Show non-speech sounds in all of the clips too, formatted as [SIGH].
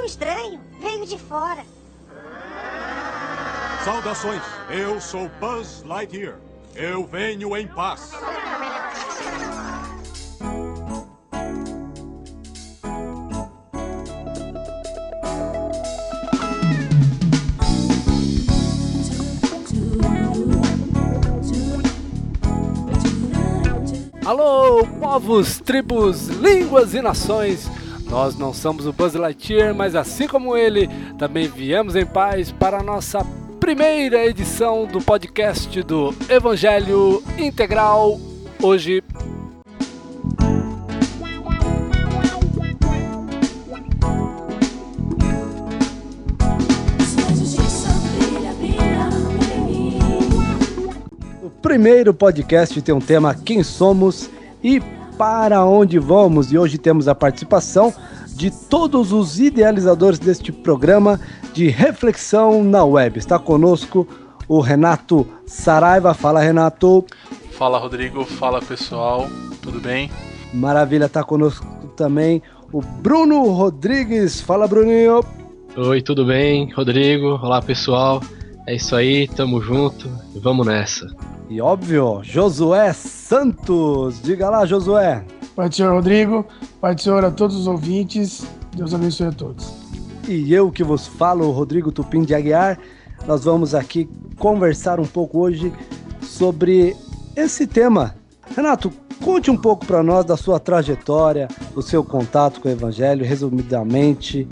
Um estranho. Veio de fora. Saudações. Eu sou Buzz Lightyear. Eu venho em paz. Alô, povos, tribos, línguas e nações. Nós não somos o Buzz Lightyear, mas assim como ele, também viemos em paz para a nossa primeira edição do podcast do Evangelho Integral. Hoje O primeiro podcast tem um tema Quem Somos e Para Onde Vamos. E hoje temos a participação de todos os idealizadores deste programa de reflexão na web. Está conosco o Renato Saraiva. Fala, Renato. Fala, Rodrigo. Fala, pessoal. Tudo bem? Maravilha, está conosco também o Bruno Rodrigues. Fala, Bruninho. Oi, tudo bem? Rodrigo, olá pessoal. É isso aí, tamo junto, vamos nessa. E óbvio, Josué Santos. Diga lá, Josué. Pai do Senhor Rodrigo, Pai do Senhor a todos os ouvintes, Deus abençoe a todos. E eu que vos falo, Rodrigo Tupim de Aguiar. Nós vamos aqui conversar um pouco hoje sobre esse tema. Renato, conte um pouco para nós da sua trajetória, do seu contato com o Evangelho, resumidamente,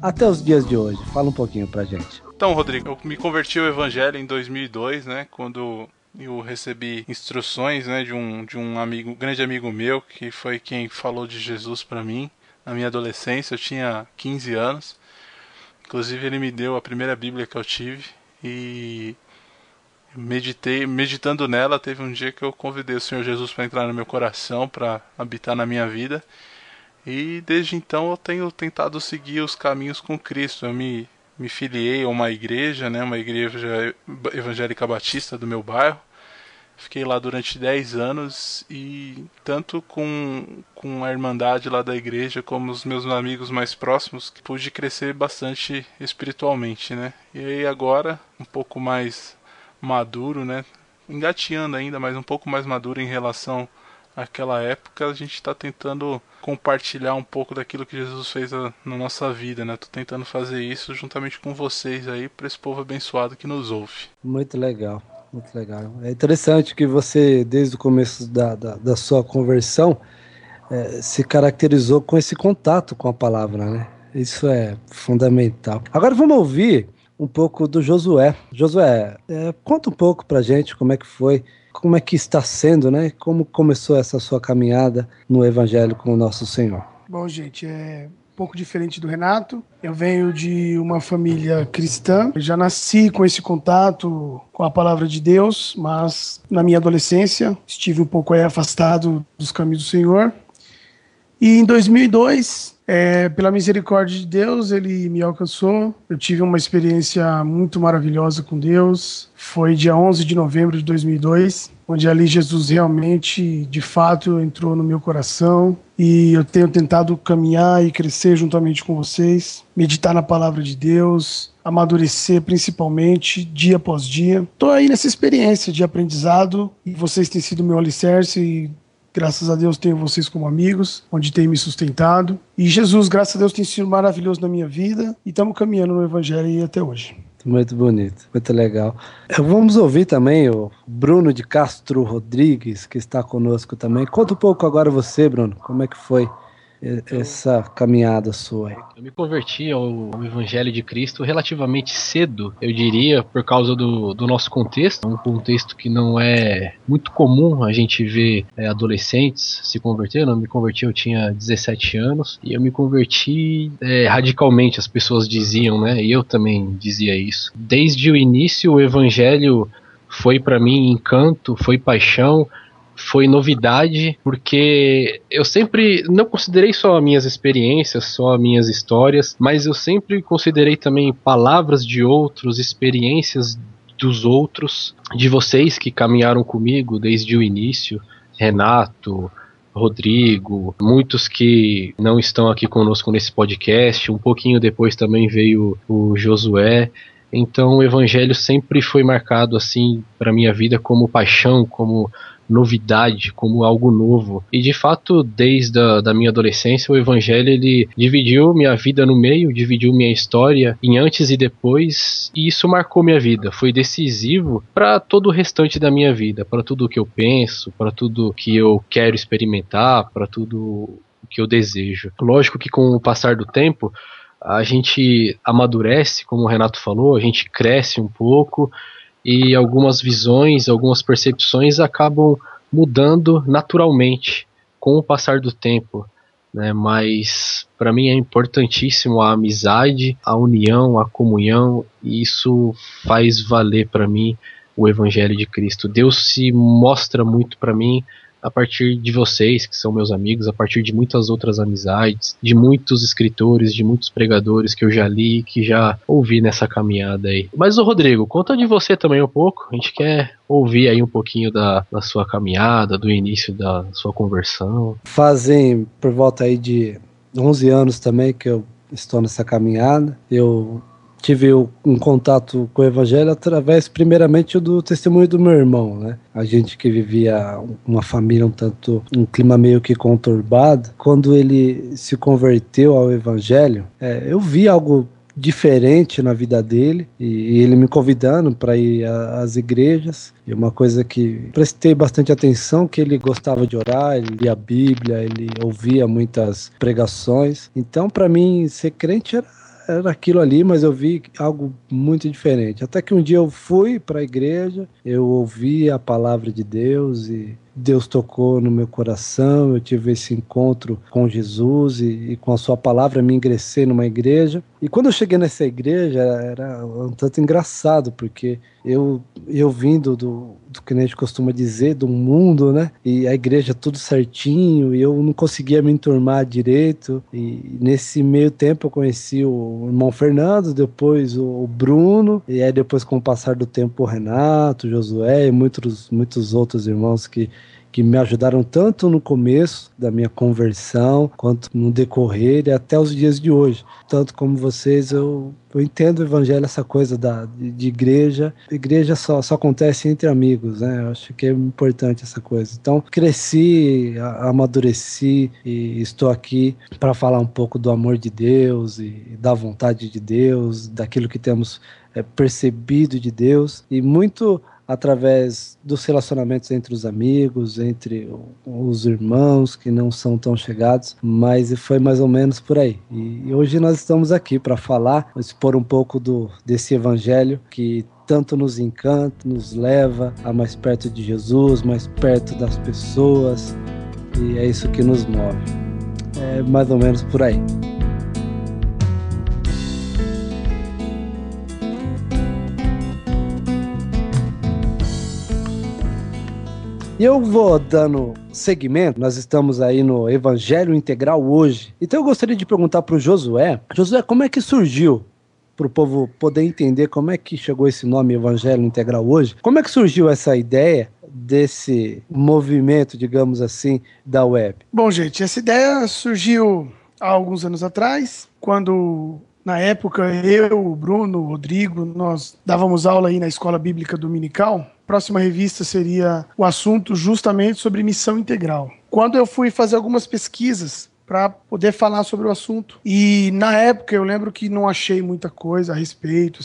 até os dias de hoje. Fala um pouquinho pra gente. Então, Rodrigo, eu me converti ao Evangelho em 2002, né? Quando eu recebi instruções, né, de um de um amigo, grande amigo meu, que foi quem falou de Jesus para mim na minha adolescência. Eu tinha 15 anos. Inclusive, ele me deu a primeira Bíblia que eu tive e meditei, meditando nela, teve um dia que eu convidei o Senhor Jesus para entrar no meu coração, para habitar na minha vida. E desde então eu tenho tentado seguir os caminhos com Cristo. Eu me me filiei a uma igreja, né, uma igreja evangélica batista do meu bairro. Fiquei lá durante 10 anos e tanto com, com a irmandade lá da igreja como os meus amigos mais próximos pude crescer bastante espiritualmente, né? E aí agora, um pouco mais maduro, né? Engateando ainda, mas um pouco mais maduro em relação àquela época, a gente está tentando compartilhar um pouco daquilo que Jesus fez na nossa vida, né? Tô tentando fazer isso juntamente com vocês aí, para esse povo abençoado que nos ouve. Muito legal, muito legal. É interessante que você, desde o começo da, da, da sua conversão, é, se caracterizou com esse contato com a palavra, né? Isso é fundamental. Agora vamos ouvir um pouco do Josué. Josué, é, conta um pouco pra gente como é que foi como é que está sendo, né? Como começou essa sua caminhada no Evangelho com o nosso Senhor? Bom, gente, é um pouco diferente do Renato. Eu venho de uma família cristã. Eu já nasci com esse contato com a palavra de Deus, mas na minha adolescência estive um pouco afastado dos caminhos do Senhor. E em 2002, é, pela misericórdia de Deus, ele me alcançou. Eu tive uma experiência muito maravilhosa com Deus. Foi dia 11 de novembro de 2002, onde ali Jesus realmente, de fato, entrou no meu coração. E eu tenho tentado caminhar e crescer juntamente com vocês, meditar na palavra de Deus, amadurecer principalmente dia após dia. Estou aí nessa experiência de aprendizado e vocês têm sido meu alicerce e Graças a Deus tenho vocês como amigos, onde tem me sustentado. E Jesus, graças a Deus, tem sido maravilhoso na minha vida e estamos caminhando no Evangelho até hoje. Muito bonito, muito legal. Vamos ouvir também o Bruno de Castro Rodrigues, que está conosco também. Conta um pouco agora você, Bruno, como é que foi essa caminhada sua? Eu me converti ao, ao, Evangelho de Cristo relativamente cedo, eu diria, por causa do, do nosso contexto, um contexto que não é muito comum a gente ver é, adolescentes se convertendo. Eu me converti, eu tinha 17 anos, e eu me converti é, radicalmente, as pessoas diziam, né? E eu também dizia isso. Desde o início, o Evangelho foi para mim encanto, foi paixão foi novidade, porque eu sempre não considerei só minhas experiências, só minhas histórias, mas eu sempre considerei também palavras de outros, experiências dos outros, de vocês que caminharam comigo desde o início, Renato, Rodrigo, muitos que não estão aqui conosco nesse podcast. Um pouquinho depois também veio o Josué. Então o evangelho sempre foi marcado assim para minha vida como paixão, como novidade, como algo novo. E de fato, desde a da minha adolescência, o evangelho ele dividiu minha vida no meio, dividiu minha história em antes e depois, e isso marcou minha vida. Foi decisivo para todo o restante da minha vida, para tudo o que eu penso, para tudo que eu quero experimentar, para tudo que eu desejo. Lógico que com o passar do tempo, a gente amadurece, como o Renato falou, a gente cresce um pouco e algumas visões, algumas percepções acabam mudando naturalmente com o passar do tempo. Né? Mas para mim é importantíssimo a amizade, a união, a comunhão, e isso faz valer para mim o Evangelho de Cristo. Deus se mostra muito para mim a partir de vocês, que são meus amigos, a partir de muitas outras amizades, de muitos escritores, de muitos pregadores que eu já li, que já ouvi nessa caminhada aí. Mas o Rodrigo, conta de você também um pouco. A gente quer ouvir aí um pouquinho da, da sua caminhada, do início da sua conversão. Fazem por volta aí de 11 anos também que eu estou nessa caminhada. Eu tive um contato com o evangelho através primeiramente do testemunho do meu irmão, né? A gente que vivia uma família um tanto um clima meio que conturbado, quando ele se converteu ao evangelho, é, eu vi algo diferente na vida dele e, ele me convidando para ir às igrejas. E uma coisa que prestei bastante atenção que ele gostava de orar ele lia a Bíblia ele ouvia muitas pregações. Então para mim ser crente era era aquilo ali, mas eu vi algo muito diferente. Até que um dia eu fui para a igreja, eu ouvi a palavra de Deus e Deus tocou no meu coração, eu tive esse encontro com Jesus e, e, com a sua palavra me ingressei numa igreja. E quando eu cheguei nessa igreja era um tanto engraçado, porque eu, eu vindo do, do que a gente costuma dizer, do mundo, né? E a igreja tudo certinho, e eu não conseguia me enturmar direito. E nesse meio tempo eu conheci o irmão Fernando, depois o Bruno, e aí depois com o passar do tempo o Renato, o Josué e muitos, muitos outros irmãos que que me ajudaram tanto no começo da minha conversão, quanto no decorrer e até os dias de hoje. Tanto como vocês, eu, eu entendo o evangelho, essa coisa da, de, de igreja. Igreja só, só acontece entre amigos, né? Eu acho que é importante essa coisa. Então, cresci, amadureci e estou aqui para falar um pouco do amor de Deus e da vontade de Deus, daquilo que temos é, percebido de Deus e muito através dos relacionamentos entre os amigos, entre os irmãos que não são tão chegados, mas foi mais ou menos por aí. E hoje nós estamos aqui para falar, expor um pouco do desse evangelho que tanto nos encanta, nos leva a mais perto de Jesus, mais perto das pessoas, e é isso que nos move. É mais ou menos por aí. E eu vou dando segmento, nós estamos aí no Evangelho Integral hoje. Então eu gostaria de perguntar para o Josué: Josué, como é que surgiu? Para o povo poder entender como é que chegou esse nome Evangelho Integral hoje. Como é que surgiu essa ideia desse movimento, digamos assim, da web? Bom, gente, essa ideia surgiu há alguns anos atrás, quando na época eu, o Bruno, o Rodrigo, nós dávamos aula aí na escola bíblica dominical próxima revista seria o assunto justamente sobre missão integral. Quando eu fui fazer algumas pesquisas para poder falar sobre o assunto, e na época eu lembro que não achei muita coisa a respeito,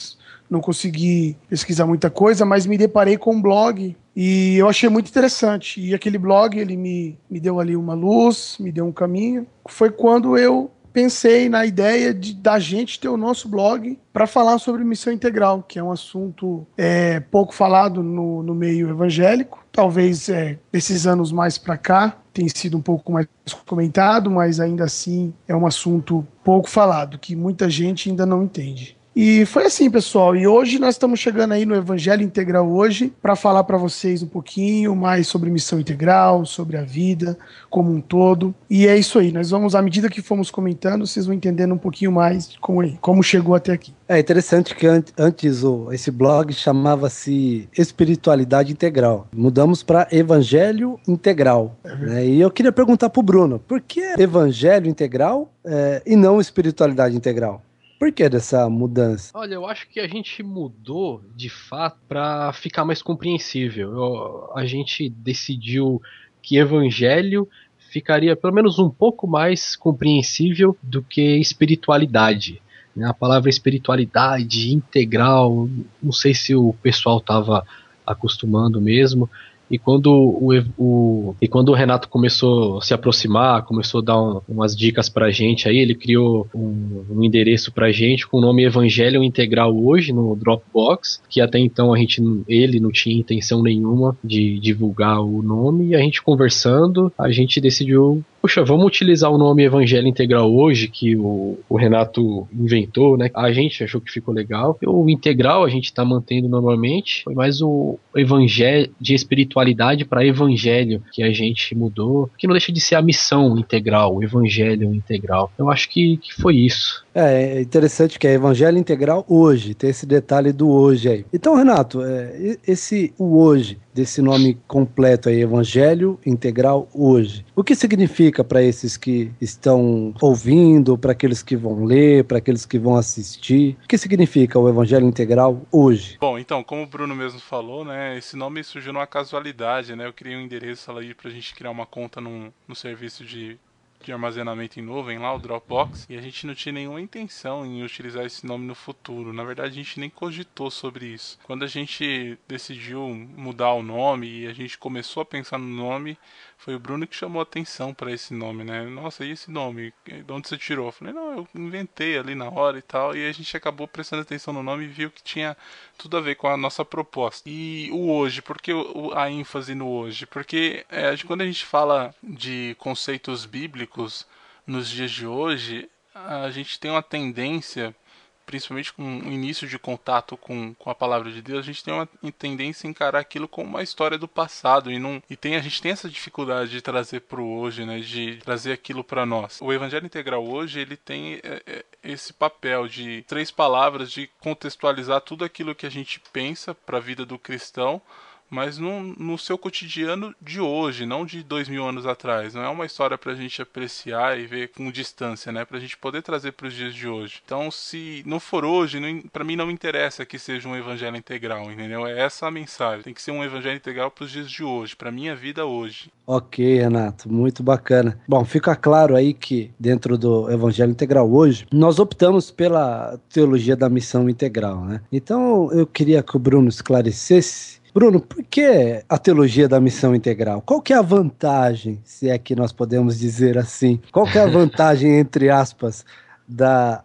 não consegui pesquisar muita coisa, mas me deparei com um blog e eu achei muito interessante. E aquele blog ele me, me deu ali uma luz, me deu um caminho. Foi quando eu pensei na ideia de da gente ter o nosso blog para falar sobre missão integral, que é um assunto é, pouco falado no, no meio evangélico. Talvez é, esses anos mais para cá tem sido um pouco mais comentado, mas ainda assim é um assunto pouco falado, que muita gente ainda não entende. E foi assim, pessoal. E hoje nós estamos chegando aí no Evangelho Integral hoje para falar para vocês um pouquinho mais sobre missão integral, sobre a vida como um todo. E é isso aí. Nós vamos, à medida que formos comentando, vocês vão entendendo um pouquinho mais como, como chegou até aqui. É interessante que antes o, esse blog chamava-se Espiritualidade Integral. Mudamos para Evangelho Integral. É né? E eu queria perguntar para o Bruno, por que Evangelho Integral é, e não Espiritualidade Integral? Por que dessa mudança? Olha, eu acho que a gente mudou de fato para ficar mais compreensível. Eu, a gente decidiu que evangelho ficaria pelo menos um pouco mais compreensível do que espiritualidade. Né? A palavra espiritualidade integral, não sei se o pessoal estava acostumando mesmo. E quando o, o, e quando o Renato começou a se aproximar, começou a dar um, umas dicas pra gente aí, ele criou um, um endereço pra gente com o nome Evangelho Integral hoje no Dropbox, que até então a gente, ele não tinha intenção nenhuma de divulgar o nome, e a gente conversando, a gente decidiu poxa, vamos utilizar o nome Evangelho Integral hoje, que o, o, Renato inventou, né? A gente achou que ficou legal. O integral a gente está mantendo normalmente, foi mais o evangelho de espiritualidade para evangelho que a gente mudou, que não deixa de ser a missão integral, o evangelho integral. Eu acho que, que foi isso. É, é interessante que é Evangelho Integral hoje, tem esse detalhe do hoje aí. Então, Renato, é, esse o hoje, desse nome completo aí, Evangelho Integral hoje, o que significa para esses que estão ouvindo, para aqueles que vão ler, para aqueles que vão assistir? O que significa o Evangelho Integral hoje? Bom, então, como o Bruno mesmo falou, né, esse nome surgiu numa casualidade, né? Eu criei um endereço ali para a gente criar uma conta num, no serviço de de armazenamento em nuvem lá, o Dropbox, e a gente não tinha nenhuma intenção em utilizar esse nome no futuro. Na verdade, a gente nem cogitou sobre isso. Quando a gente decidiu mudar o nome e a gente começou a pensar no nome, foi o Bruno que chamou atenção para esse nome, né? Nossa, e esse nome? De onde você tirou? Eu falei, não, eu inventei ali na hora e tal. E a gente acabou prestando atenção no nome e viu que tinha tudo a ver com a nossa proposta. E o hoje, por que a ênfase no hoje? Porque é, quando a gente fala de conceitos bíblicos nos dias de hoje, a gente tem uma tendência principalmente com o início de contato com, com a palavra de Deus, a gente tem uma tendência a encarar aquilo como uma história do passado e não e tem a gente tem essa dificuldade de trazer para o hoje, né, de trazer aquilo para nós. O Evangelho Integral hoje ele tem é, é, esse papel de três palavras de contextualizar tudo aquilo que a gente pensa para a vida do cristão mas no, seu cotidiano de hoje, não de dois mil anos atrás. Não é uma história para a gente apreciar e ver com distância, né? Para a gente poder trazer para os dias de hoje. Então, se não for hoje, para mim não me interessa que seja um evangelho integral, entendeu? É essa a mensagem. Tem que ser um evangelho integral para os dias de hoje, para minha vida hoje. Ok, Renato, muito bacana. Bom, fica claro aí que dentro do Evangelho Integral hoje, nós optamos pela teologia da missão integral, né? Então eu queria que o Bruno esclarecesse Bruno, por que a teologia da missão integral? Qual que é a vantagem, se é que nós podemos dizer assim? Qual que é a vantagem, [LAUGHS] entre aspas, da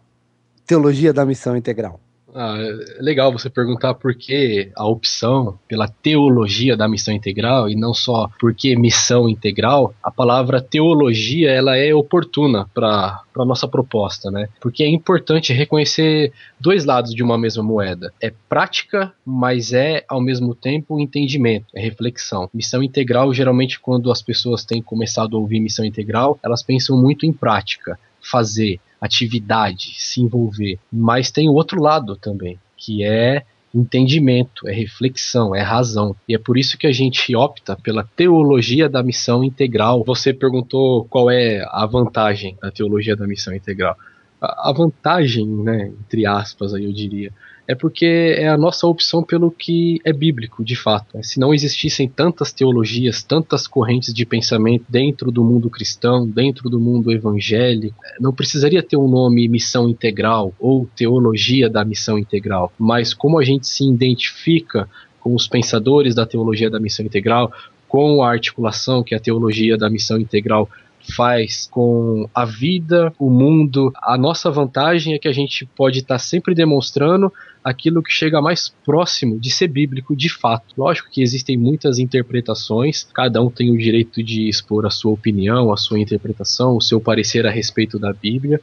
teologia da missão integral? Ah, é legal você perguntar por que a opção pela teologia da missão integral e não só por que missão integral. A palavra teologia ela é oportuna para a nossa proposta, né? Porque é importante reconhecer dois lados de uma mesma moeda. É prática, mas é ao mesmo tempo entendimento, é reflexão. Missão integral, geralmente, quando as pessoas têm começado a ouvir missão integral, elas pensam muito em prática, fazer, atividade, se envolver. Mas tem o outro lado também, que é entendimento, é reflexão, é razão. E é por isso que a gente opta pela teologia da missão integral. Você perguntou qual é a vantagem da teologia da missão integral. A vantagem, né, entre aspas, aí eu diria, é porque é a nossa opção pelo que é bíblico, de fato. Se não existissem tantas teologias, tantas correntes de pensamento dentro do mundo cristão, dentro do mundo evangélico, não precisaria ter um nome missão integral ou teologia da missão integral. Mas como a gente se identifica com os pensadores da teologia da missão integral, com a articulação que a teologia da missão integral faz com a vida, o mundo. A nossa vantagem é que a gente pode estar sempre demonstrando aquilo que chega mais próximo de ser bíblico de fato. Lógico que existem muitas interpretações, cada um tem o direito de expor a sua opinião, a sua interpretação, o seu parecer a respeito da Bíblia,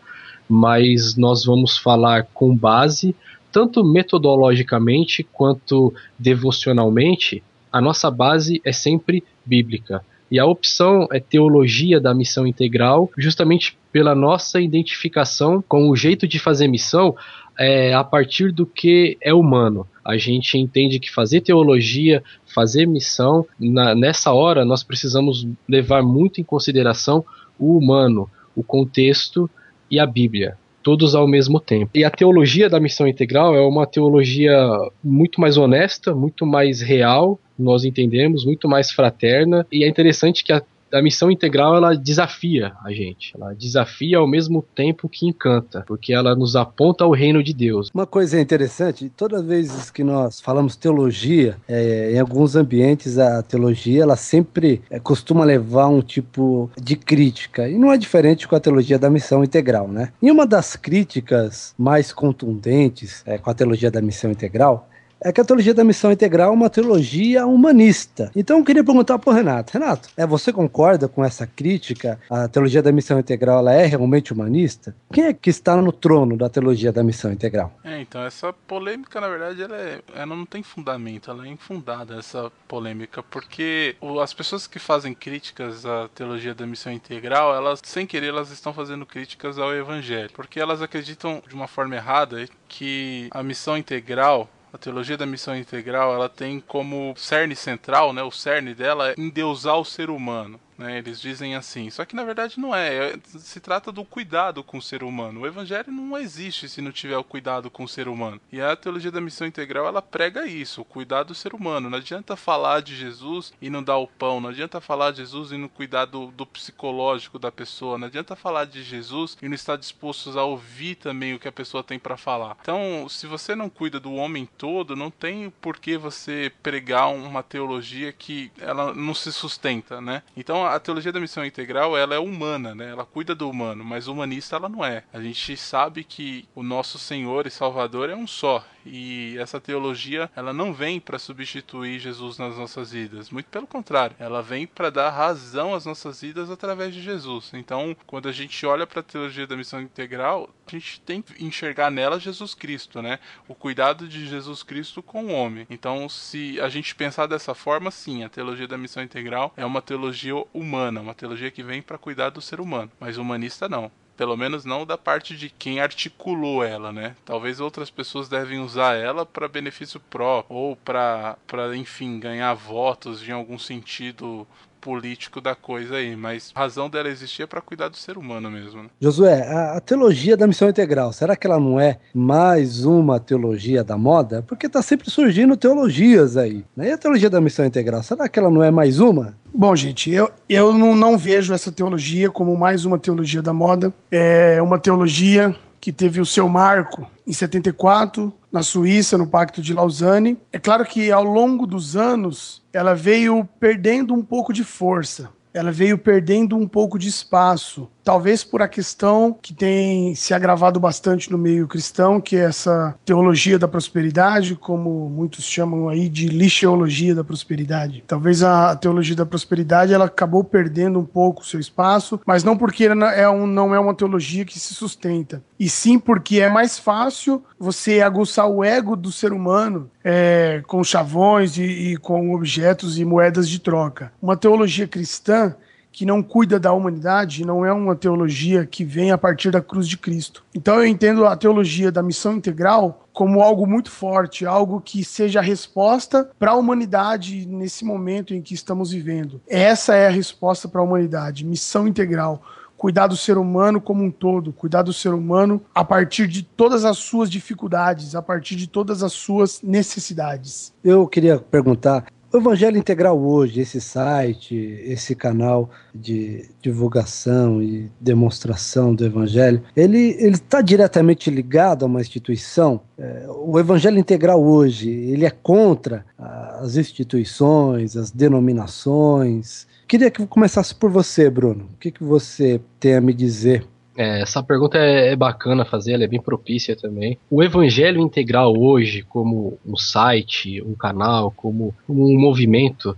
mas nós vamos falar com base, tanto metodologicamente quanto devocionalmente, a nossa base é sempre bíblica. E a opção é teologia da missão integral, justamente pela nossa identificação com o jeito de fazer missão é, a partir do que é humano. A gente entende que fazer teologia, fazer missão, na, nessa hora nós precisamos levar muito em consideração o humano, o contexto e a Bíblia todos ao mesmo tempo. E a teologia da missão integral é uma teologia muito mais honesta, muito mais real, nós entendemos, muito mais fraterna, e é interessante que a a missão integral ela desafia a gente. Ela desafia ao mesmo tempo que encanta, porque ela nos aponta ao reino de Deus. Uma coisa interessante, todas as vezes que nós falamos teologia, é, em alguns ambientes a teologia ela sempre é, costuma levar um tipo de crítica e não é diferente com a teologia da missão integral, né? E uma das críticas mais contundentes é, com a teologia da missão integral é que a teologia da missão integral é uma teologia humanista. Então eu queria perguntar para o Renato. Renato, é, você concorda com essa crítica? A teologia da missão integral ela é realmente humanista? Quem é que está no trono da teologia da missão integral? É, então essa polêmica, na verdade, ela, é, ela não tem fundamento, ela é infundada, essa polêmica, porque as pessoas que fazem críticas à teologia da missão integral, elas, sem querer, elas estão fazendo críticas ao evangelho, porque elas acreditam de uma forma errada que a missão integral a teologia da missão integral, ela tem como cerne central, né, o cerne dela é endeusar o ser humano. Né, eles dizem assim, só que na verdade não é. é. Se trata do cuidado com o ser humano. O evangelho não existe se não tiver o cuidado com o ser humano. E a teologia da missão integral ela prega isso, o cuidado do ser humano. Não adianta falar de Jesus e não dar o pão. Não adianta falar de Jesus e não cuidar do, do psicológico da pessoa. Não adianta falar de Jesus e não estar disposto a ouvir também o que a pessoa tem para falar. Então, se você não cuida do homem todo, não tem por que você pregar uma teologia que ela não se sustenta, né? A teologia da missão integral ela é humana, né? Ela cuida do humano, mas humanista ela não é. A gente sabe que o nosso Senhor e Salvador é um só e essa teologia ela não vem para substituir Jesus nas nossas vidas, muito pelo contrário, ela vem para dar razão às nossas vidas através de Jesus. Então, quando a gente olha para a teologia da missão integral, a gente tem que enxergar nela Jesus Cristo, né? O cuidado de Jesus Cristo com o homem. Então, se a gente pensar dessa forma, sim, a teologia da missão integral é uma teologia humana, uma teologia que vem para cuidar do ser humano, mas humanista não. Pelo menos não da parte de quem articulou ela, né? Talvez outras pessoas devem usar ela para benefício próprio ou para, enfim, ganhar votos em algum sentido político da coisa aí, mas a razão dela existir é para cuidar do ser humano mesmo. Né? Josué, a, a, teologia da missão integral, será que ela não é mais uma teologia da moda? Porque tá sempre surgindo teologias aí. Né? E a teologia da missão integral, será que ela não é mais uma? Bom, gente, eu, eu não, não vejo essa teologia como mais uma teologia da moda. É uma teologia que teve o seu marco em 74, na Suíça, no Pacto de Lausanne. É claro que ao longo dos anos ela veio perdendo um pouco de força, ela veio perdendo um pouco de espaço talvez por a questão que tem se agravado bastante no meio cristão, que é essa teologia da prosperidade, como muitos chamam aí de lixeologia da prosperidade. Talvez a teologia da prosperidade ela acabou perdendo um pouco o seu espaço, mas não porque é um, não é uma teologia que se sustenta, e sim porque é mais fácil você aguçar o ego do ser humano é, com chavões e, e com objetos e moedas de troca. Uma teologia cristã que não cuida da humanidade, não é uma teologia que vem a partir da cruz de Cristo. Então eu entendo a teologia da missão integral como algo muito forte, algo que seja a resposta para a humanidade nesse momento em que estamos vivendo. Essa é a resposta para a humanidade, missão integral cuidar do ser humano como um todo, cuidar do ser humano a partir de todas as suas dificuldades, a partir de todas as suas necessidades. Eu queria perguntar, o Evangelho Integral hoje, esse site, esse canal de divulgação e demonstração do Evangelho, ele está diretamente ligado a uma instituição? É, o Evangelho Integral hoje, ele é contra as instituições, as denominações? Queria que começasse por você, Bruno. O que, que você tem a me dizer é, essa pergunta é, é, bacana fazer, ela é bem propícia também. O Evangelho Integral hoje, como um site, um canal, como um movimento,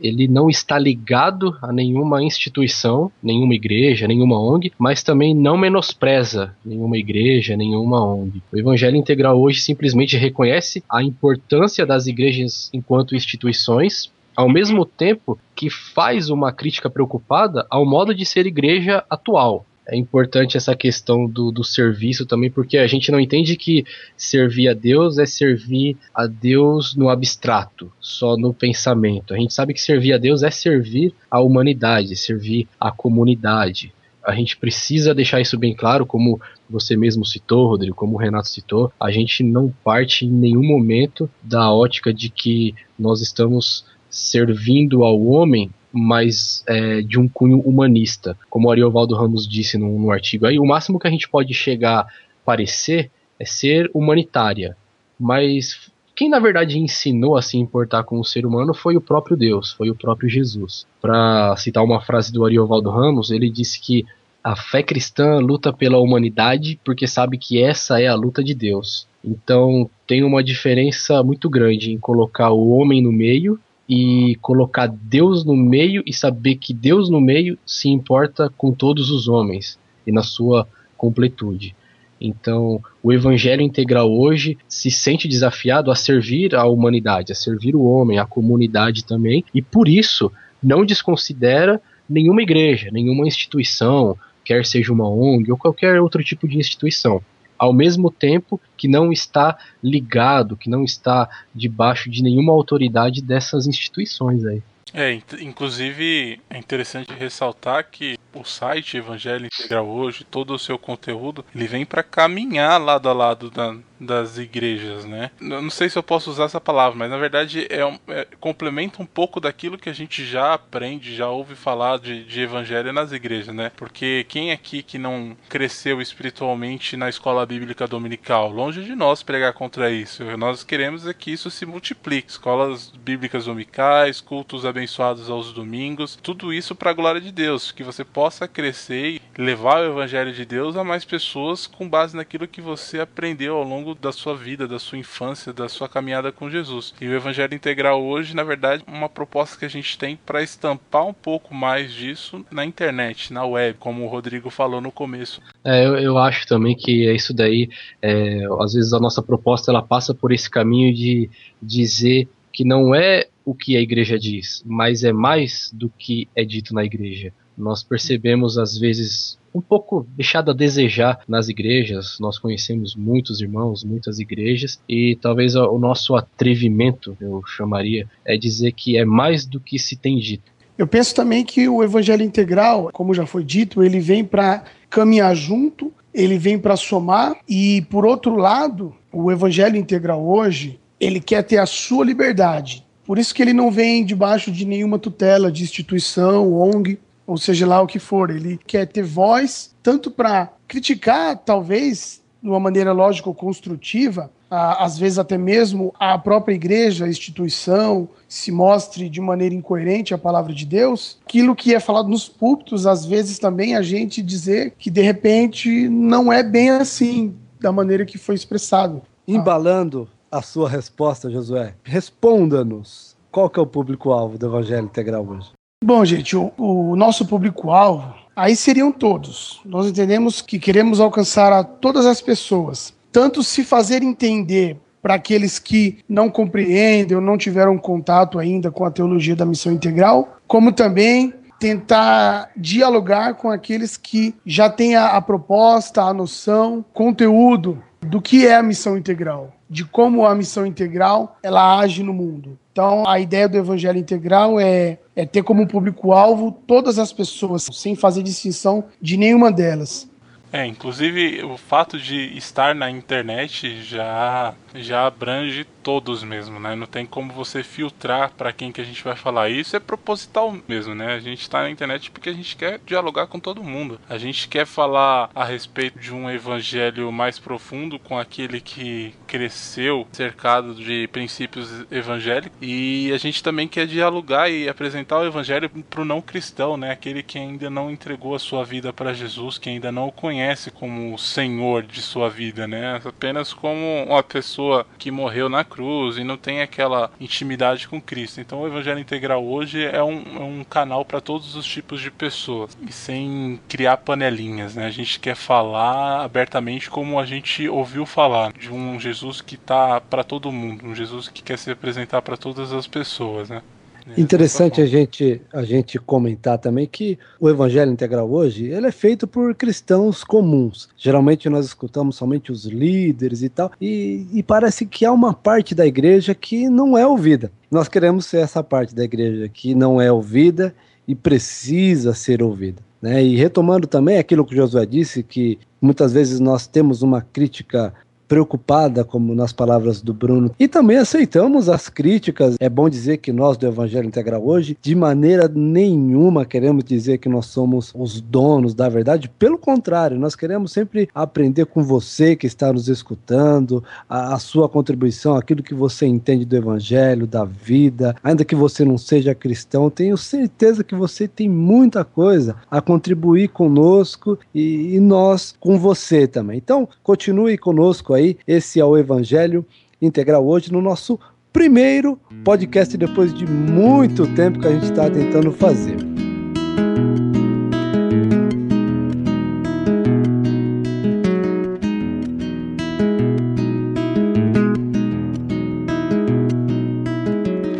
ele não está ligado a nenhuma instituição, nenhuma igreja, nenhuma ONG, mas também não menospreza nenhuma igreja, nenhuma ONG. O Evangelho Integral hoje simplesmente reconhece a importância das igrejas enquanto instituições, ao mesmo tempo que faz uma crítica preocupada ao modo de ser igreja atual é importante essa questão do, do serviço também, porque a gente não entende que servir a Deus é servir a Deus no abstrato, só no pensamento. A gente sabe que servir a Deus é servir a humanidade, servir a comunidade. A gente precisa deixar isso bem claro, como você mesmo citou, Rodrigo, como o Renato citou, a gente não parte em nenhum momento da ótica de que nós estamos servindo ao homem mas é, de um cunho humanista. Como o Ariovaldo Ramos disse no, no artigo aí, o máximo que a gente pode chegar a parecer é ser humanitária. Mas quem na verdade ensinou a se importar com o ser humano foi o próprio Deus, foi o próprio Jesus. Para citar uma frase do Ariovaldo Ramos, ele disse que a fé cristã luta pela humanidade porque sabe que essa é a luta de Deus. Então tem uma diferença muito grande em colocar o homem no meio e colocar Deus no meio e saber que Deus no meio se importa com todos os homens e na sua completude. Então, o evangelho integral hoje se sente desafiado a servir a humanidade, a servir o homem, a comunidade também, e por isso não desconsidera nenhuma igreja, nenhuma instituição, quer seja uma ONG ou qualquer outro tipo de instituição ao mesmo tempo que não está ligado, que não está debaixo de nenhuma autoridade dessas instituições aí. É, inclusive é interessante ressaltar que o site Evangelho Integral hoje, todo o seu conteúdo, ele vem para caminhar lado a lado da, das igrejas, né? Eu não sei se eu posso usar essa palavra, mas na verdade é, um, é, complementa um pouco daquilo que a gente já aprende, já ouve falar de, de evangelho nas igrejas, né? Porque quem aqui que não cresceu espiritualmente na escola bíblica dominical, longe de nós pregar contra isso. Nós queremos é que isso se multiplique. Escolas bíblicas dominicais, cultos abençoados aos domingos, tudo isso para a glória de Deus, que você possa crescer e levar o evangelho de Deus a mais pessoas com base naquilo que você aprendeu ao longo longo da sua vida, da sua infância, da sua caminhada com Jesus. E o Evangelho Integral hoje, na verdade, é uma proposta que a gente tem para estampar um pouco mais disso na internet, na web, como o Rodrigo falou no começo. É, eu, eu acho também que é isso daí. É, às vezes a nossa proposta ela passa por esse caminho de dizer que não é o que a igreja diz, mas é mais do que é dito na igreja. Nós percebemos às vezes um pouco deixado a desejar nas igrejas. Nós conhecemos muitos irmãos, muitas igrejas, e talvez o nosso atrevimento, eu chamaria, é dizer que é mais do que se tem dito. Eu penso também que o evangelho integral, como já foi dito, ele vem para caminhar junto, ele vem para somar, e por outro lado, o evangelho integral hoje, ele quer ter a sua liberdade. Por isso que ele não vem debaixo de nenhuma tutela de instituição, ONG, ou seja lá o que for. Ele quer ter voz tanto para criticar, talvez, de uma maneira lógica ou construtiva, às vezes até mesmo a própria igreja, a instituição, se mostre de maneira incoerente a palavra de Deus, aquilo que é falado nos púlpitos, às vezes também a gente dizer que de repente não é bem assim, da maneira que foi expressado. Embalando a sua resposta, Josué, responda-nos. Qual que é o público-alvo do Evangelho Integral hoje? Bom, gente, o, o nosso público-alvo aí seriam todos. Nós entendemos que queremos alcançar a todas as pessoas, tanto se fazer entender para aqueles que não compreendem ou não tiveram contato ainda com a teologia da missão integral, como também tentar dialogar com aqueles que já têm a, a proposta, a noção, conteúdo do que é a missão integral, de como a missão integral ela age no mundo. Então, a ideia do evangelho integral é, é ter como público-alvo todas as pessoas, sem fazer distinção de nenhuma delas. É, inclusive o fato de estar na internet já já abrange todos mesmo, né? Não tem como você filtrar para quem que a gente vai falar. Isso é proposital mesmo, né? A gente está na internet porque a gente quer dialogar com todo mundo. A gente quer falar a respeito de um evangelho mais profundo com aquele que cresceu cercado de princípios evangélicos e a gente também quer dialogar e apresentar o evangelho para o não cristão, né? Aquele que ainda não entregou a sua vida para Jesus, que ainda não o conhece como o Senhor de sua vida, né? Apenas como uma pessoa pessoa que morreu na cruz e não tem aquela intimidade com Cristo. Então o Evangelho Integral hoje é um, é um canal para todos os tipos de pessoas e sem criar panelinhas, né? A gente quer falar abertamente como a gente ouviu falar de um Jesus que está para todo mundo, um Jesus que quer se apresentar para todas as pessoas, né? É, Interessante a gente, a gente comentar também que o Evangelho Integral hoje ele é feito por cristãos comuns. Geralmente nós escutamos somente os líderes e tal, e, e parece que há uma parte da igreja que não é ouvida. Nós queremos ser essa parte da igreja que não é ouvida e precisa ser ouvida. Né? E retomando também aquilo que Josué disse, que muitas vezes nós temos uma crítica preocupada, como nas palavras do Bruno. E também aceitamos as críticas. É bom dizer que nós do Evangelho Integral hoje, de maneira nenhuma queremos dizer que nós somos os donos da verdade. Pelo contrário, nós queremos sempre aprender com você que está nos escutando, a, a sua contribuição, aquilo que você entende do Evangelho, da vida. Ainda que você não seja cristão, tenho certeza que você tem muita coisa a contribuir conosco e, e nós com você também. Então, continue conosco aí. Esse é o Evangelho Integral hoje no nosso primeiro podcast depois de muito tempo que a gente está tentando fazer.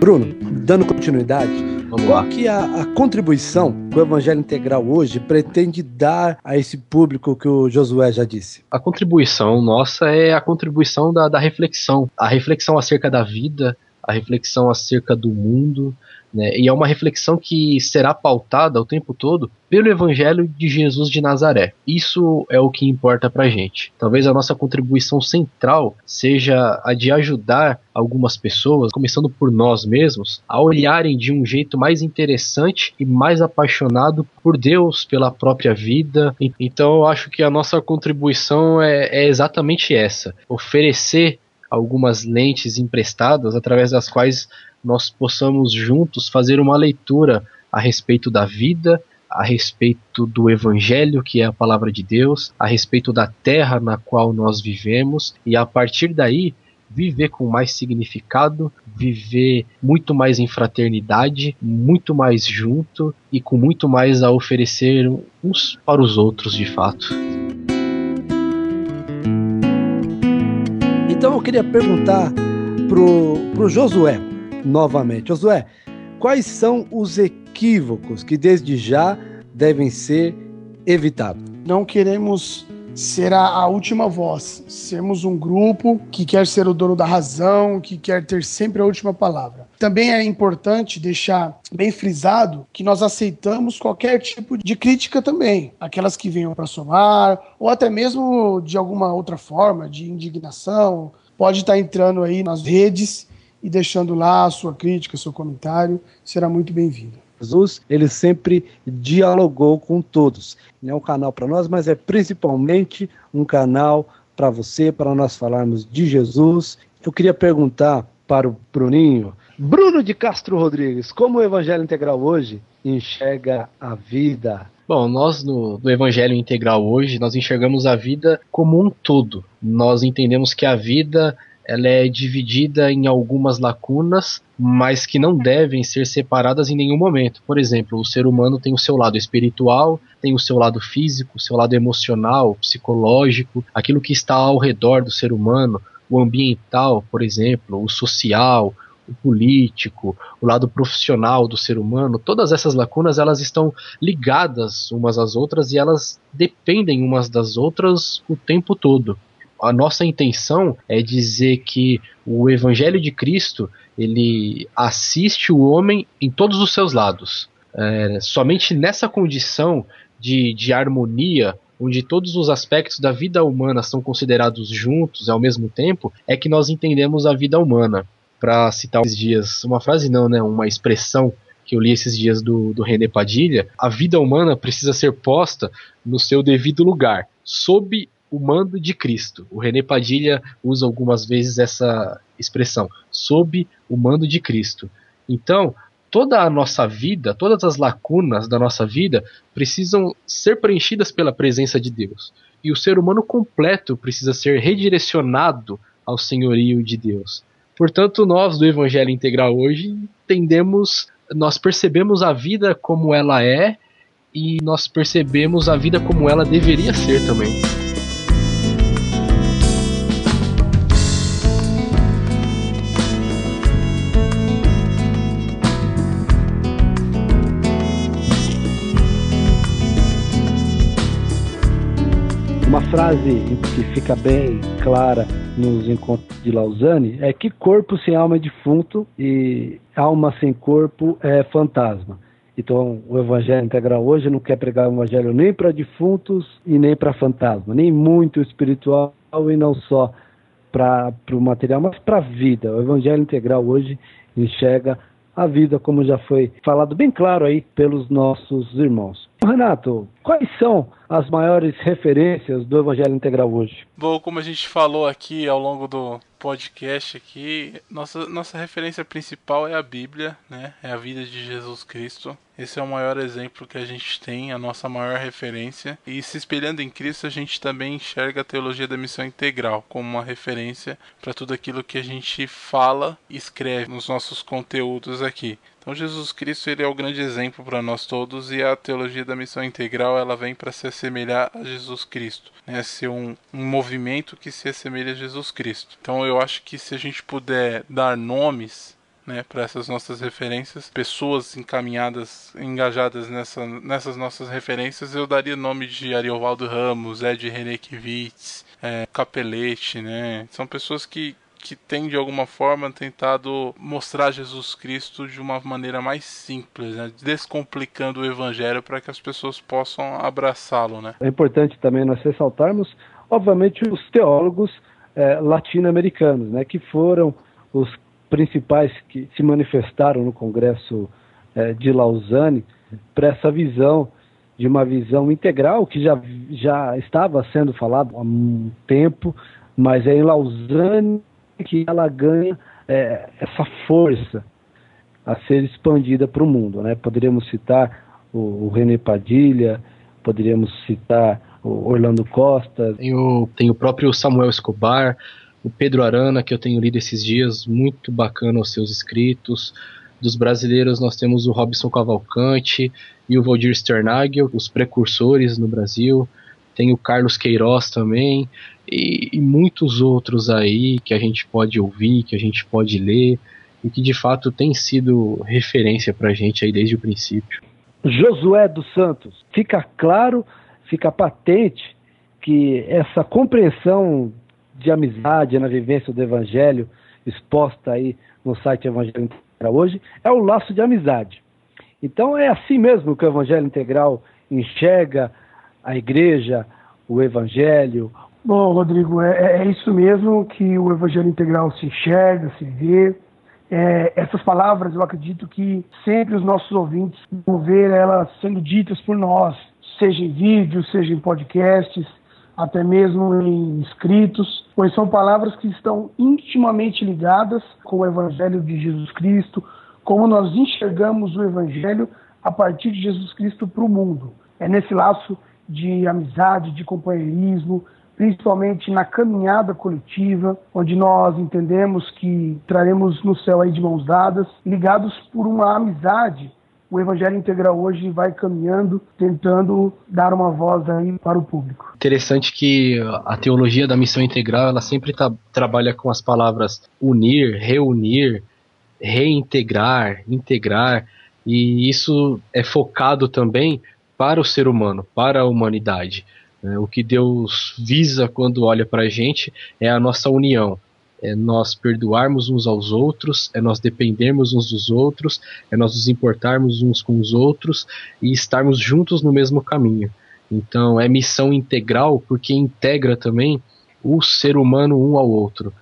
Bruno, dando continuidade, Vamos Qual lá. que é a, a, contribuição que o Evangelho Integral hoje pretende dar a esse público que o Josué já disse? A contribuição nossa é a contribuição da, da reflexão. A reflexão acerca da vida, a reflexão acerca do mundo, né? E é uma reflexão que será pautada o tempo todo pelo Evangelho de Jesus de Nazaré. Isso é o que importa para gente. Talvez a nossa contribuição central seja a de ajudar algumas pessoas, começando por nós mesmos, a olharem de um jeito mais interessante e mais apaixonado por Deus, pela própria vida. Então eu acho que a nossa contribuição é, é exatamente essa: oferecer algumas lentes emprestadas através das quais nós possamos juntos fazer uma leitura a respeito da vida, a respeito do Evangelho, que é a palavra de Deus, a respeito da terra na qual nós vivemos, e a partir daí viver com mais significado, viver muito mais em fraternidade, muito mais junto e com muito mais a oferecer uns para os outros de fato. Então eu queria perguntar pro, pro Josué, novamente. Josué, quais são os equívocos que desde já devem ser evitados? Não queremos ser a, a, última voz. Sermos um grupo que quer ser o dono da razão, que quer ter sempre a última palavra. Também é importante deixar bem frisado que nós aceitamos qualquer tipo de crítica também, aquelas que venham para somar, ou até mesmo de alguma outra forma, de indignação. Pode estar entrando aí nas redes e deixando lá a sua crítica, seu comentário, será muito bem-vindo. Jesus, ele sempre dialogou com todos. Não é um canal para nós, mas é principalmente um canal para você, para nós falarmos de Jesus. Eu queria perguntar para o Bruninho, Bruno de Castro Rodrigues, como o Evangelho Integral hoje enxerga a vida? Bom, nós no, no, Evangelho Integral hoje, nós enxergamos a vida como um todo. Nós entendemos que a vida ela é dividida em algumas lacunas, mas que não devem ser separadas em nenhum momento. Por exemplo, o ser humano tem o seu lado espiritual, tem o seu lado físico, o seu lado emocional, psicológico, aquilo que está ao redor do ser humano, o ambiental, por exemplo, o social, o político, o lado profissional do ser humano, todas essas lacunas elas estão ligadas umas às outras e elas dependem umas das outras o tempo todo a nossa intenção é dizer que o Evangelho de Cristo ele assiste o homem em todos os seus lados. É, somente nessa condição de, de harmonia, onde todos os aspectos da vida humana são considerados juntos ao mesmo tempo, é que nós entendemos a vida humana. Para citar esses dias, uma frase não, né, uma expressão que eu li esses dias do, do René Padilha, a vida humana precisa ser posta no seu devido lugar, sob o mando de Cristo. O René Padilha usa algumas vezes essa expressão, sob o mando de Cristo. Então, toda a nossa vida, todas as lacunas da nossa vida precisam ser preenchidas pela presença de Deus. E o ser humano completo precisa ser redirecionado ao senhorio de Deus. Portanto, nós do Evangelho Integral hoje entendemos, nós percebemos a vida como ela é e nós percebemos a vida como ela deveria ser também. Frase que fica bem clara nos encontros de Lausanne é que corpo sem alma é defunto e alma sem corpo é fantasma. Então, o Evangelho Integral hoje não quer pregar o Evangelho nem para defuntos e nem para fantasma, nem muito espiritual e não só para o material, mas para a vida. O Evangelho Integral hoje enxerga a vida, como já foi falado bem claro aí pelos nossos irmãos. Renato, quais são as maiores referências do Evangelho Integral hoje? Bom, como a gente falou aqui ao longo do podcast aqui, nossa, nossa referência principal é a Bíblia, né? É a vida de Jesus Cristo. Esse é o maior exemplo que a gente tem, a nossa maior referência. E se espelhando em Cristo, a gente também enxerga a teologia da missão integral como uma referência para tudo aquilo que a gente fala e escreve nos nossos conteúdos aqui. Então Jesus Cristo ele é o grande exemplo para nós todos e a teologia da missão integral ela vem para se assemelhar a Jesus Cristo, né? ser um, um movimento que se assemelha a Jesus Cristo. Então eu acho que se a gente puder dar nomes né, para essas nossas referências, pessoas encaminhadas, engajadas nessa, nessas nossas referências, eu daria nome de Ariovaldo Ramos, Ed Renekiewicz, é, Capelete, né? São pessoas que, que tem de alguma forma tentado mostrar Jesus Cristo de uma maneira mais simples, né? descomplicando o evangelho para que as pessoas possam abraçá-lo. Né? É importante também nós ressaltarmos, obviamente, os teólogos é, latino-americanos, né, que foram os principais que se manifestaram no Congresso é, de Lausanne para essa visão de uma visão integral que já, já estava sendo falado há um tempo, mas é em Lausanne que ela ganha é, essa força a ser expandida para o mundo. Né? Poderíamos citar o, o René Padilha, poderíamos citar o Orlando Costa. Tem o, tem o próprio Samuel Escobar, o Pedro Arana, que eu tenho lido esses dias, muito bacana os seus escritos. Dos brasileiros nós temos o Robson Cavalcante e o Valdir Sternagel, os precursores no Brasil. Tem o Carlos Queiroz também e, e, muitos outros aí que a gente pode ouvir, que a gente pode ler e que de fato tem sido referência para a gente aí desde o princípio. Josué dos Santos, fica claro, fica patente que essa compreensão de amizade na vivência do Evangelho exposta aí no site Evangelho Integral hoje é o laço de amizade. Então é assim mesmo que o Evangelho Integral enxerga a igreja, o Evangelho, Bom, Rodrigo, é, é, isso mesmo que o Evangelho Integral se enxerga, se vê. É, essas palavras, eu acredito que sempre os nossos ouvintes vão ver elas sendo ditas por nós, seja em vídeo, seja em podcasts, até mesmo em escritos, pois são palavras que estão intimamente ligadas com o Evangelho de Jesus Cristo, como nós enxergamos o Evangelho a partir de Jesus Cristo para o mundo. É nesse laço de amizade, de companheirismo, principalmente na caminhada coletiva, onde nós entendemos que traremos no céu aí de mãos dadas, ligados por uma amizade. O Evangelho Integral hoje vai caminhando, tentando dar uma voz aí para o público. Interessante que a teologia da missão integral, ela sempre tá, trabalha com as palavras unir, reunir, reintegrar, integrar, e isso é focado também para o ser humano, para a humanidade. É, o que Deus visa quando olha para a gente é a nossa união. É nós perdoarmos uns aos outros, é nós dependermos uns dos outros, é nós nos importarmos uns com os outros e estarmos juntos no mesmo caminho. Então é missão integral porque integra também o ser humano um ao outro.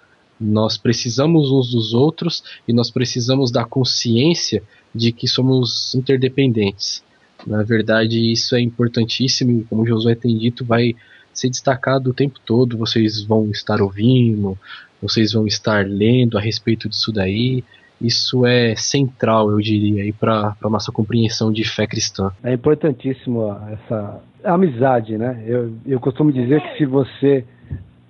Nós precisamos uns dos outros e nós precisamos da consciência de que somos interdependentes. Na verdade, isso é importantíssimo e, como Josué tem dito, vai ser destacado o tempo todo. Vocês vão estar ouvindo, vocês vão estar lendo a respeito disso daí. Isso é central, eu diria, para a nossa compreensão de fé cristã. É importantíssimo essa amizade, né? Eu, eu costumo dizer que se você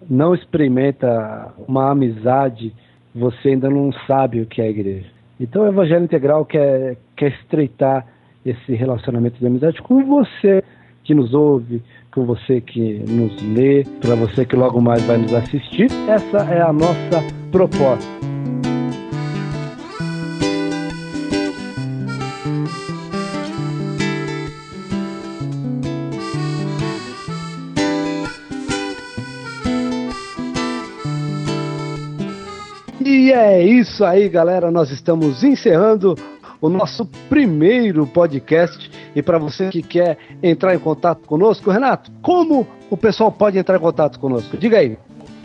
não experimenta uma amizade, você ainda não sabe o que é a igreja. Então o Evangelho Integral quer, quer estreitar esse relacionamento de amizade com você que nos ouve, com você que nos lê, para você que logo mais vai nos assistir. Essa é a nossa proposta. E é isso aí, galera. Nós estamos encerrando o nosso primeiro podcast. E para você que quer entrar em contato conosco, Renato, como o pessoal pode entrar em contato conosco? Diga aí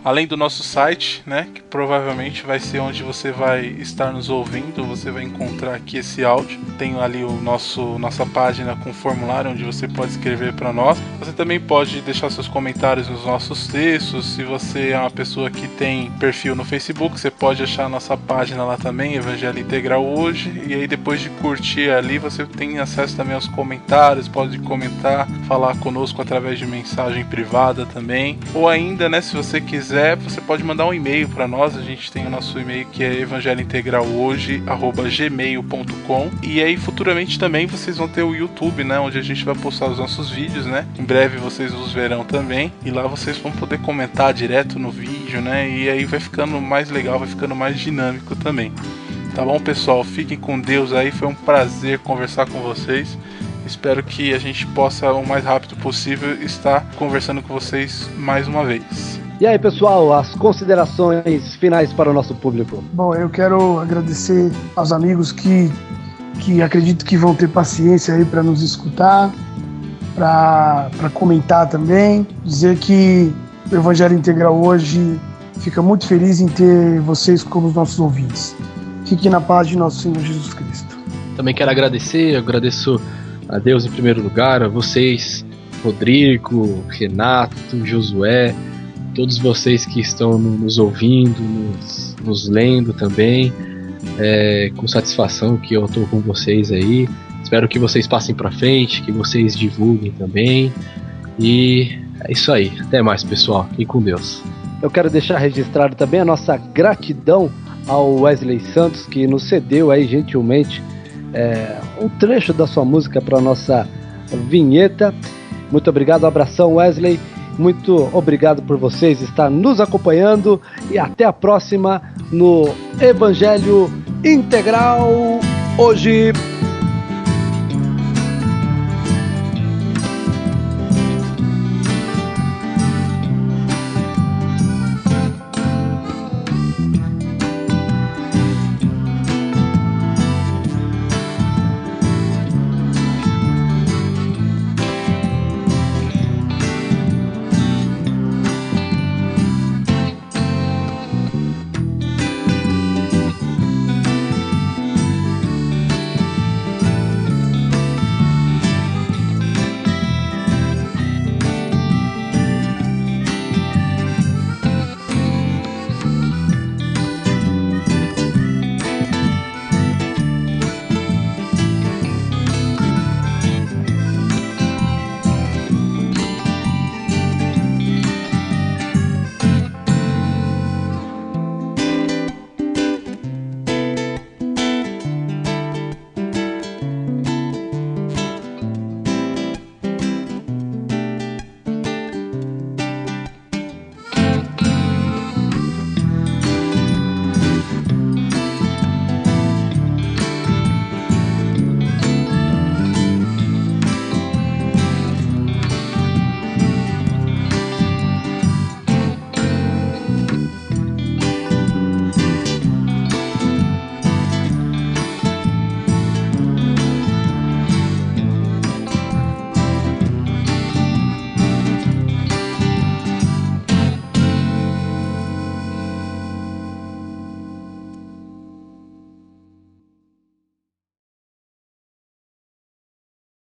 além do nosso site, né, que provavelmente vai ser onde você vai estar nos ouvindo, você vai encontrar aqui esse áudio. Tem ali o nosso nossa página com formulário onde você pode escrever para nós. Você também pode deixar seus comentários nos nossos textos. Se você é uma pessoa que tem perfil no Facebook, você pode achar a nossa página lá também, Evangelho Integral hoje, e aí depois de curtir ali, você tem acesso também aos comentários, pode comentar, falar conosco através de mensagem privada também, ou ainda, né, se você quiser quiser, você pode mandar um e-mail para nós. A gente tem o nosso e-mail que é evangelhointegralhoje@gmail.com. E aí futuramente também vocês vão ter o YouTube, né, onde a gente vai postar os nossos vídeos, né? Em breve vocês os verão também e lá vocês vão poder comentar direto no vídeo, né? E aí vai ficando mais legal, vai ficando mais dinâmico também. Tá bom, pessoal? Fiquem com Deus aí. Foi um prazer conversar com vocês. Espero que a gente possa, o mais rápido possível, estar conversando com vocês mais uma vez. E aí, pessoal, as considerações finais para o nosso público. Bom, eu quero agradecer aos amigos que, que acredito que vão ter paciência aí para nos escutar, para comentar também. Dizer que o Evangelho Integral hoje fica muito feliz em ter vocês como os nossos ouvintes. Fiquem na paz de nosso Senhor Jesus Cristo. Também quero agradecer, agradeço a Deus em primeiro lugar, a vocês, Rodrigo, Renato, Josué, todos vocês que estão nos ouvindo, nos, nos lendo também. É, com satisfação que eu estou com vocês aí. Espero que vocês passem para frente, que vocês divulguem também. E é isso aí. Até mais, pessoal. Fiquem com Deus. Eu quero deixar registrado também a nossa gratidão ao Wesley Santos, que nos cedeu aí gentilmente é, um trecho da sua música para nossa vinheta. Muito obrigado, um abração, Wesley. Muito obrigado por vocês estar nos acompanhando e até a próxima no Evangelho Integral hoje.